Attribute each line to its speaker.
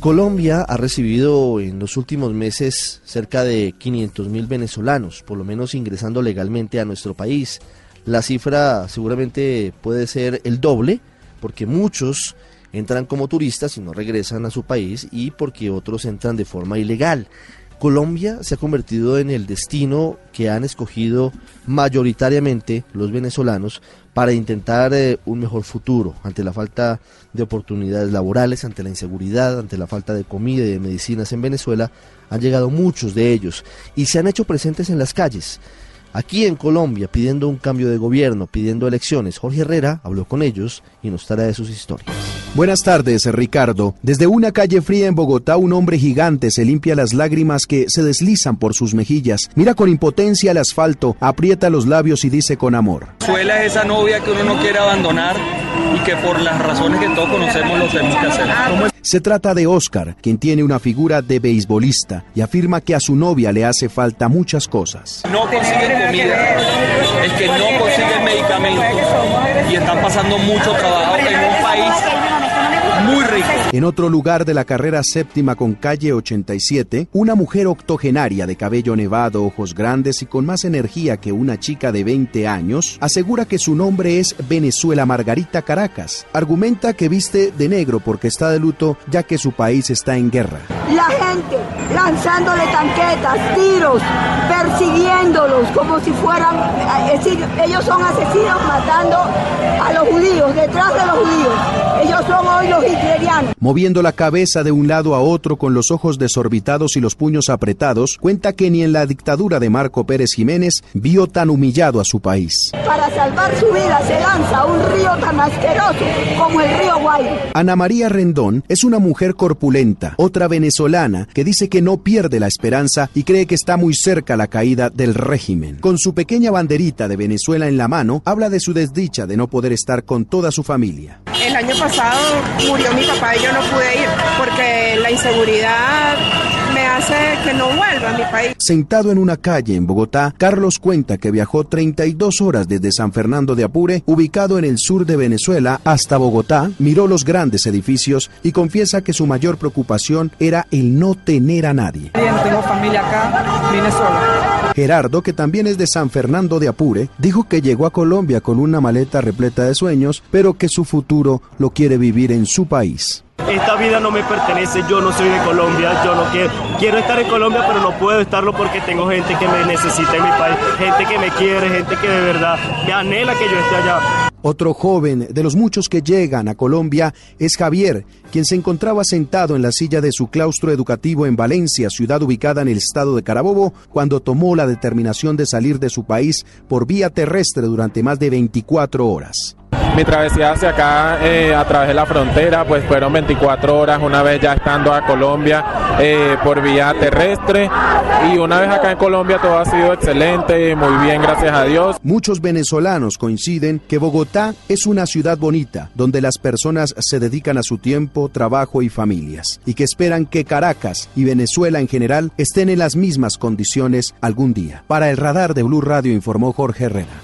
Speaker 1: Colombia ha recibido en los últimos meses cerca de 500 mil venezolanos, por lo menos ingresando legalmente a nuestro país. La cifra seguramente puede ser el doble, porque muchos entran como turistas y no regresan a su país y porque otros entran de forma ilegal. Colombia se ha convertido en el destino que han escogido mayoritariamente los venezolanos para intentar eh, un mejor futuro ante la falta de oportunidades laborales, ante la inseguridad, ante la falta de comida y de medicinas en Venezuela. Han llegado muchos de ellos y se han hecho presentes en las calles aquí en Colombia pidiendo un cambio de gobierno, pidiendo elecciones. Jorge Herrera habló con ellos y nos trae sus historias.
Speaker 2: Buenas tardes, Ricardo. Desde una calle fría en Bogotá, un hombre gigante se limpia las lágrimas que se deslizan por sus mejillas. Mira con impotencia el asfalto, aprieta los labios y dice con amor.
Speaker 3: Suela es esa novia que uno no quiere abandonar y que por las razones que todos conocemos lo tenemos que hacer.
Speaker 2: Se trata de Oscar, quien tiene una figura de beisbolista y afirma que a su novia le hace falta muchas cosas.
Speaker 3: No consiguen comida, es que no consiguen medicamentos y están pasando mucho trabajo en un país muy rico.
Speaker 2: En otro lugar de la carrera séptima con calle 87, una mujer octogenaria de cabello nevado, ojos grandes y con más energía que una chica de 20 años, asegura que su nombre es Venezuela Margarita Caracas. Argumenta que viste de negro porque está de luto ya que su país está en guerra.
Speaker 4: La gente lanzándole tanquetas, tiros, persiguiéndolos como si fueran, es decir, ellos son asesinos matando a los judíos, detrás de los judíos. Los hitlerianos.
Speaker 2: Moviendo la cabeza de un lado a otro con los ojos desorbitados y los puños apretados, cuenta que ni en la dictadura de Marco Pérez Jiménez vio tan humillado a su país.
Speaker 4: Para salvar su vida se lanza un río tan asqueroso como el río Guay.
Speaker 2: Ana María Rendón es una mujer corpulenta, otra venezolana que dice que no pierde la esperanza y cree que está muy cerca la caída del régimen. Con su pequeña banderita de Venezuela en la mano, habla de su desdicha de no poder estar con toda su familia.
Speaker 5: El año pasado murió mi papá y yo no pude ir porque la inseguridad hace que no vuelva a mi país.
Speaker 2: Sentado en una calle en Bogotá, Carlos cuenta que viajó 32 horas desde San Fernando de Apure, ubicado en el sur de Venezuela, hasta Bogotá, miró los grandes edificios y confiesa que su mayor preocupación era el no tener a nadie.
Speaker 6: No tengo familia acá, vine solo.
Speaker 2: Gerardo, que también es de San Fernando de Apure, dijo que llegó a Colombia con una maleta repleta de sueños, pero que su futuro lo quiere vivir en su país.
Speaker 7: Esta vida no me pertenece, yo no soy de Colombia, yo no quiero, quiero estar en Colombia, pero no puedo estarlo porque tengo gente que me necesita en mi país, gente que me quiere, gente que de verdad me anhela que yo esté allá.
Speaker 2: Otro joven de los muchos que llegan a Colombia es Javier, quien se encontraba sentado en la silla de su claustro educativo en Valencia, ciudad ubicada en el estado de Carabobo, cuando tomó la determinación de salir de su país por vía terrestre durante más de 24 horas.
Speaker 8: Mi travesía hacia acá eh, a través de la frontera pues fueron 24 horas una vez ya estando a Colombia eh, por vía terrestre y una vez acá en Colombia todo ha sido excelente, muy bien gracias a Dios.
Speaker 2: Muchos venezolanos coinciden que Bogotá es una ciudad bonita donde las personas se dedican a su tiempo, trabajo y familias y que esperan que Caracas y Venezuela en general estén en las mismas condiciones algún día. Para el radar de Blue Radio informó Jorge Herrera.